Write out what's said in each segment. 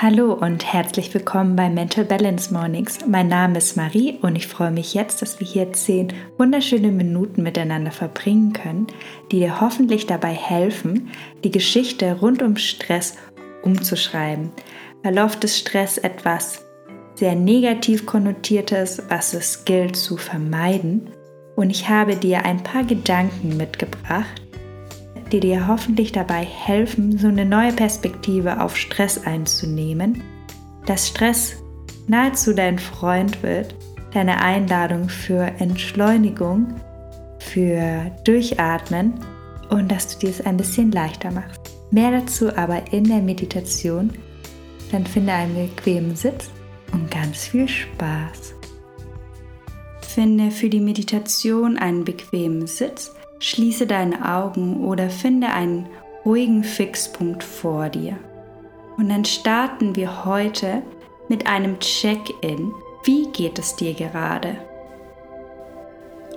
Hallo und herzlich willkommen bei Mental Balance Mornings. Mein Name ist Marie und ich freue mich jetzt, dass wir hier zehn wunderschöne Minuten miteinander verbringen können, die dir hoffentlich dabei helfen, die Geschichte rund um Stress umzuschreiben. Weil oft ist Stress etwas sehr negativ konnotiertes, was es gilt zu vermeiden. Und ich habe dir ein paar Gedanken mitgebracht, die dir hoffentlich dabei helfen, so eine neue Perspektive auf Stress einzunehmen, dass Stress nahezu dein Freund wird, deine Einladung für Entschleunigung, für Durchatmen und dass du dir es ein bisschen leichter machst. Mehr dazu aber in der Meditation. Dann finde einen bequemen Sitz und ganz viel Spaß. Finde für die Meditation einen bequemen Sitz Schließe deine Augen oder finde einen ruhigen Fixpunkt vor dir. Und dann starten wir heute mit einem Check-in. Wie geht es dir gerade?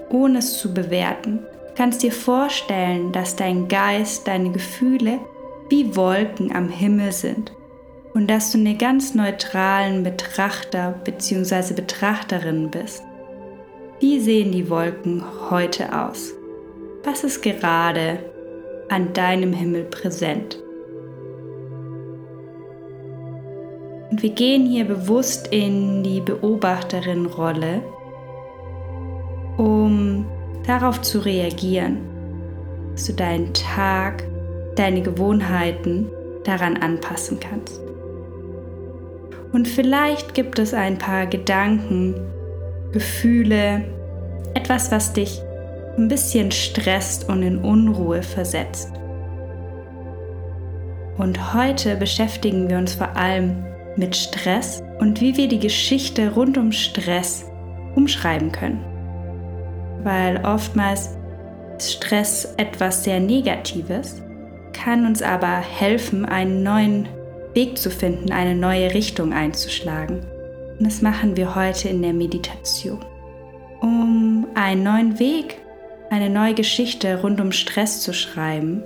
Ohne es zu bewerten, kannst dir vorstellen, dass dein Geist, deine Gefühle wie Wolken am Himmel sind und dass du eine ganz neutralen Betrachter bzw. Betrachterin bist. Wie sehen die Wolken heute aus? Was ist gerade an deinem Himmel präsent? Und wir gehen hier bewusst in die Beobachterin-Rolle, um darauf zu reagieren, dass du deinen Tag, deine Gewohnheiten daran anpassen kannst. Und vielleicht gibt es ein paar Gedanken, Gefühle, etwas, was dich ein bisschen stresst und in Unruhe versetzt. Und heute beschäftigen wir uns vor allem mit Stress und wie wir die Geschichte rund um Stress umschreiben können. Weil oftmals ist Stress etwas sehr Negatives, kann uns aber helfen, einen neuen Weg zu finden, eine neue Richtung einzuschlagen. Und das machen wir heute in der Meditation. Um einen neuen Weg eine neue Geschichte rund um Stress zu schreiben,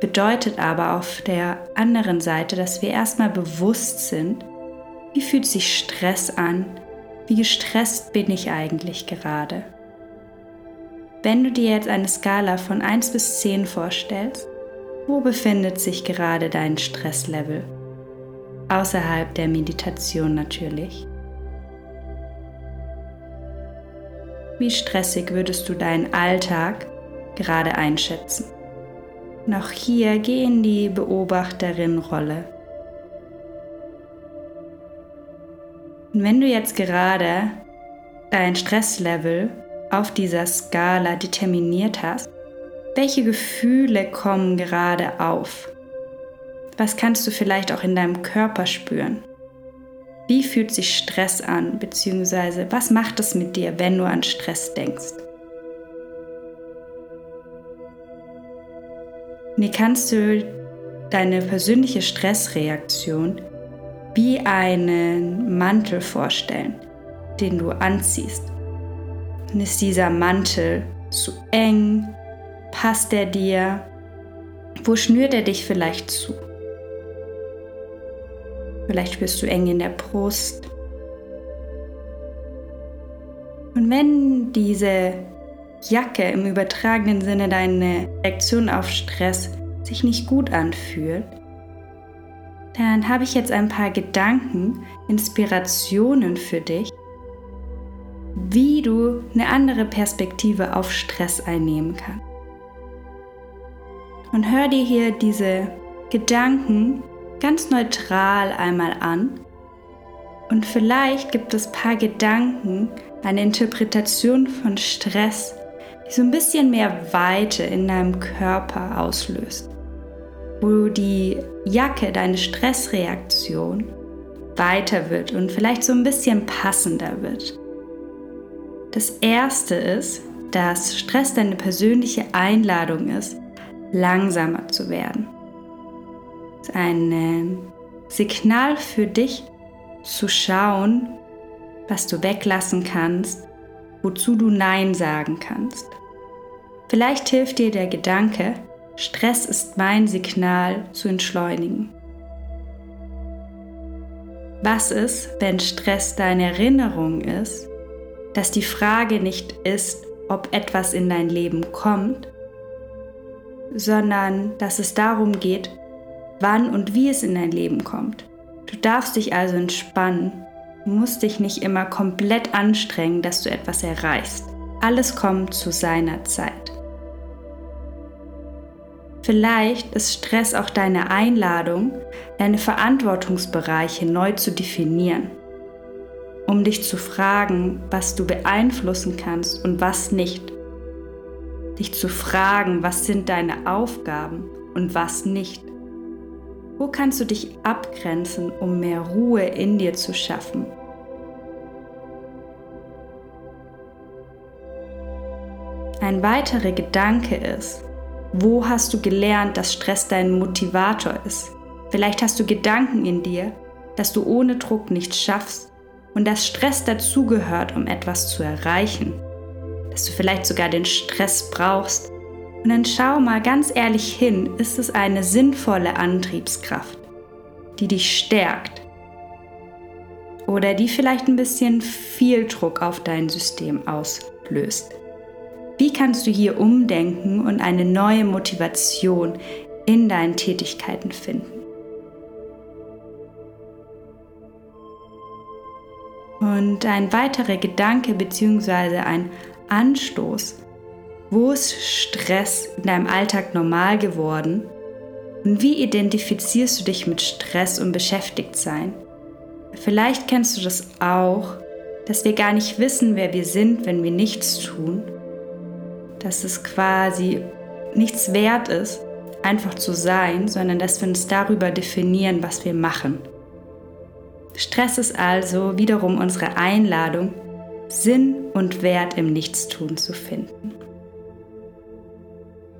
bedeutet aber auf der anderen Seite, dass wir erstmal bewusst sind, wie fühlt sich Stress an, wie gestresst bin ich eigentlich gerade. Wenn du dir jetzt eine Skala von 1 bis 10 vorstellst, wo befindet sich gerade dein Stresslevel? Außerhalb der Meditation natürlich. Wie stressig würdest du deinen Alltag gerade einschätzen? Noch hier geh in die Beobachterin-Rolle. Und wenn du jetzt gerade dein Stresslevel auf dieser Skala determiniert hast, welche Gefühle kommen gerade auf? Was kannst du vielleicht auch in deinem Körper spüren? Wie fühlt sich Stress an, beziehungsweise was macht es mit dir, wenn du an Stress denkst? Wie kannst du deine persönliche Stressreaktion wie einen Mantel vorstellen, den du anziehst. Und ist dieser Mantel zu eng? Passt er dir? Wo schnürt er dich vielleicht zu? Vielleicht spürst du eng in der Brust. Und wenn diese Jacke im übertragenen Sinne deine Reaktion auf Stress sich nicht gut anfühlt, dann habe ich jetzt ein paar Gedanken, Inspirationen für dich, wie du eine andere Perspektive auf Stress einnehmen kannst. Und hör dir hier diese Gedanken ganz neutral einmal an. Und vielleicht gibt es ein paar Gedanken, eine Interpretation von Stress, die so ein bisschen mehr Weite in deinem Körper auslöst, wo die Jacke, deine Stressreaktion weiter wird und vielleicht so ein bisschen passender wird. Das erste ist, dass Stress deine persönliche Einladung ist, langsamer zu werden ein Signal für dich zu schauen, was du weglassen kannst, wozu du Nein sagen kannst. Vielleicht hilft dir der Gedanke, Stress ist mein Signal zu entschleunigen. Was ist, wenn Stress deine Erinnerung ist, dass die Frage nicht ist, ob etwas in dein Leben kommt, sondern dass es darum geht, wann und wie es in dein Leben kommt. Du darfst dich also entspannen, musst dich nicht immer komplett anstrengen, dass du etwas erreichst. Alles kommt zu seiner Zeit. Vielleicht ist Stress auch deine Einladung, deine Verantwortungsbereiche neu zu definieren, um dich zu fragen, was du beeinflussen kannst und was nicht. Dich zu fragen, was sind deine Aufgaben und was nicht. Wo kannst du dich abgrenzen, um mehr Ruhe in dir zu schaffen? Ein weiterer Gedanke ist, wo hast du gelernt, dass Stress dein Motivator ist? Vielleicht hast du Gedanken in dir, dass du ohne Druck nichts schaffst und dass Stress dazugehört, um etwas zu erreichen. Dass du vielleicht sogar den Stress brauchst, und dann schau mal ganz ehrlich hin, ist es eine sinnvolle Antriebskraft, die dich stärkt oder die vielleicht ein bisschen viel Druck auf dein System auslöst. Wie kannst du hier umdenken und eine neue Motivation in deinen Tätigkeiten finden? Und ein weiterer Gedanke bzw. ein Anstoß wo ist Stress in deinem Alltag normal geworden? Und wie identifizierst du dich mit Stress und Beschäftigtsein? Vielleicht kennst du das auch, dass wir gar nicht wissen, wer wir sind, wenn wir nichts tun. Dass es quasi nichts wert ist, einfach zu sein, sondern dass wir uns darüber definieren, was wir machen. Stress ist also wiederum unsere Einladung, Sinn und Wert im Nichtstun zu finden.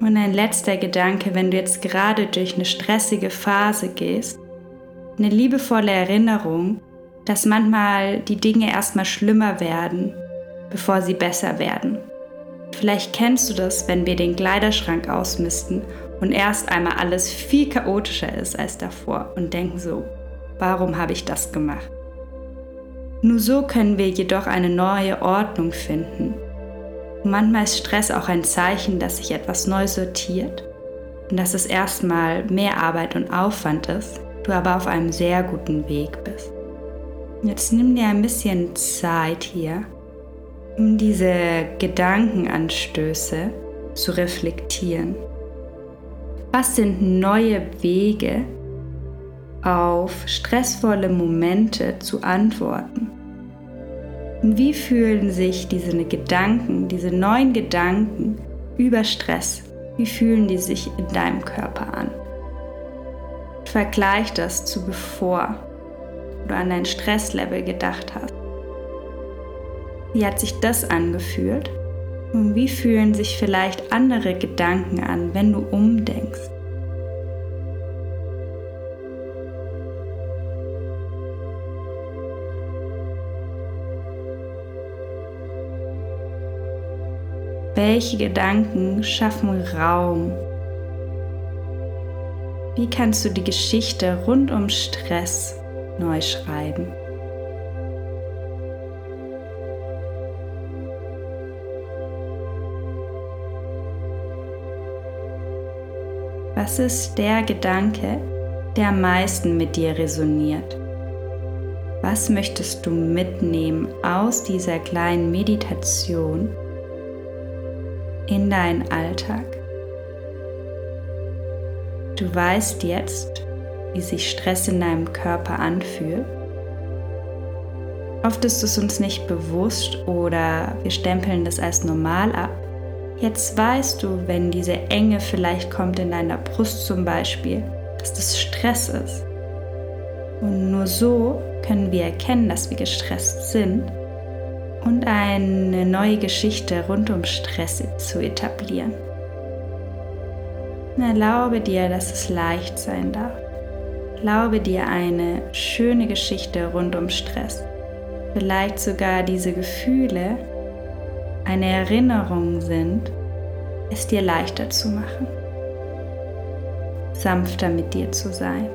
Und ein letzter Gedanke, wenn du jetzt gerade durch eine stressige Phase gehst, eine liebevolle Erinnerung, dass manchmal die Dinge erstmal schlimmer werden, bevor sie besser werden. Vielleicht kennst du das, wenn wir den Kleiderschrank ausmisten und erst einmal alles viel chaotischer ist als davor und denken so, warum habe ich das gemacht? Nur so können wir jedoch eine neue Ordnung finden manchmal ist Stress auch ein Zeichen, dass sich etwas neu sortiert und dass es erstmal mehr Arbeit und Aufwand ist, du aber auf einem sehr guten Weg bist. Jetzt nimm dir ein bisschen Zeit hier, um diese Gedankenanstöße zu reflektieren. Was sind neue Wege, auf stressvolle Momente zu antworten? Und wie fühlen sich diese Gedanken, diese neuen Gedanken über Stress, wie fühlen die sich in deinem Körper an? Vergleich das zu bevor du an dein Stresslevel gedacht hast. Wie hat sich das angefühlt? Und wie fühlen sich vielleicht andere Gedanken an, wenn du umdenkst? Welche Gedanken schaffen Raum? Wie kannst du die Geschichte rund um Stress neu schreiben? Was ist der Gedanke, der am meisten mit dir resoniert? Was möchtest du mitnehmen aus dieser kleinen Meditation? In deinen Alltag. Du weißt jetzt, wie sich Stress in deinem Körper anfühlt. Oft ist es uns nicht bewusst oder wir stempeln das als normal ab. Jetzt weißt du, wenn diese Enge vielleicht kommt in deiner Brust zum Beispiel, dass das Stress ist. Und nur so können wir erkennen, dass wir gestresst sind und eine neue Geschichte rund um Stress zu etablieren. Erlaube dir, dass es leicht sein darf. Erlaube dir eine schöne Geschichte rund um Stress. Vielleicht sogar diese Gefühle eine Erinnerung sind, es dir leichter zu machen, sanfter mit dir zu sein.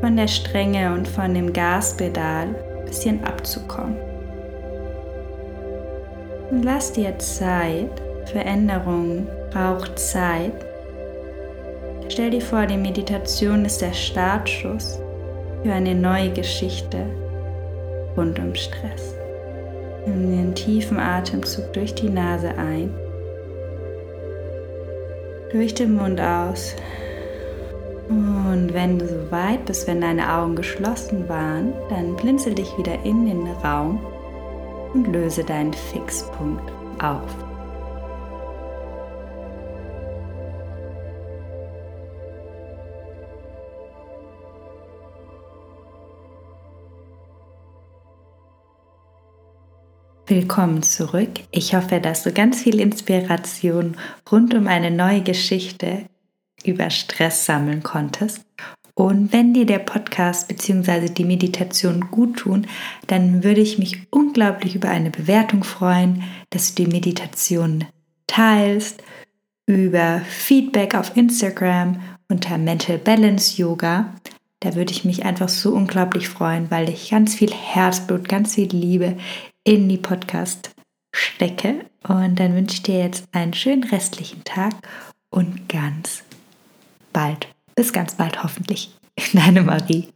von der Strenge und von dem Gaspedal bisschen abzukommen. Und lass dir Zeit. Veränderung braucht Zeit. Stell dir vor, die Meditation ist der Startschuss für eine neue Geschichte rund um Stress. Nimm den tiefen Atemzug durch die Nase ein, durch den Mund aus. Und wenn du so weit bist, wenn deine Augen geschlossen waren, dann blinzel dich wieder in den Raum und löse deinen Fixpunkt auf. Willkommen zurück. Ich hoffe, dass du ganz viel Inspiration rund um eine neue Geschichte über Stress sammeln konntest. Und wenn dir der Podcast bzw. die Meditation gut tun, dann würde ich mich unglaublich über eine Bewertung freuen, dass du die Meditation teilst, über Feedback auf Instagram unter Mental Balance Yoga. Da würde ich mich einfach so unglaublich freuen, weil ich ganz viel Herzblut, ganz viel Liebe in die Podcast stecke. Und dann wünsche ich dir jetzt einen schönen restlichen Tag und ganz bald, bis ganz bald hoffentlich, deine Marie.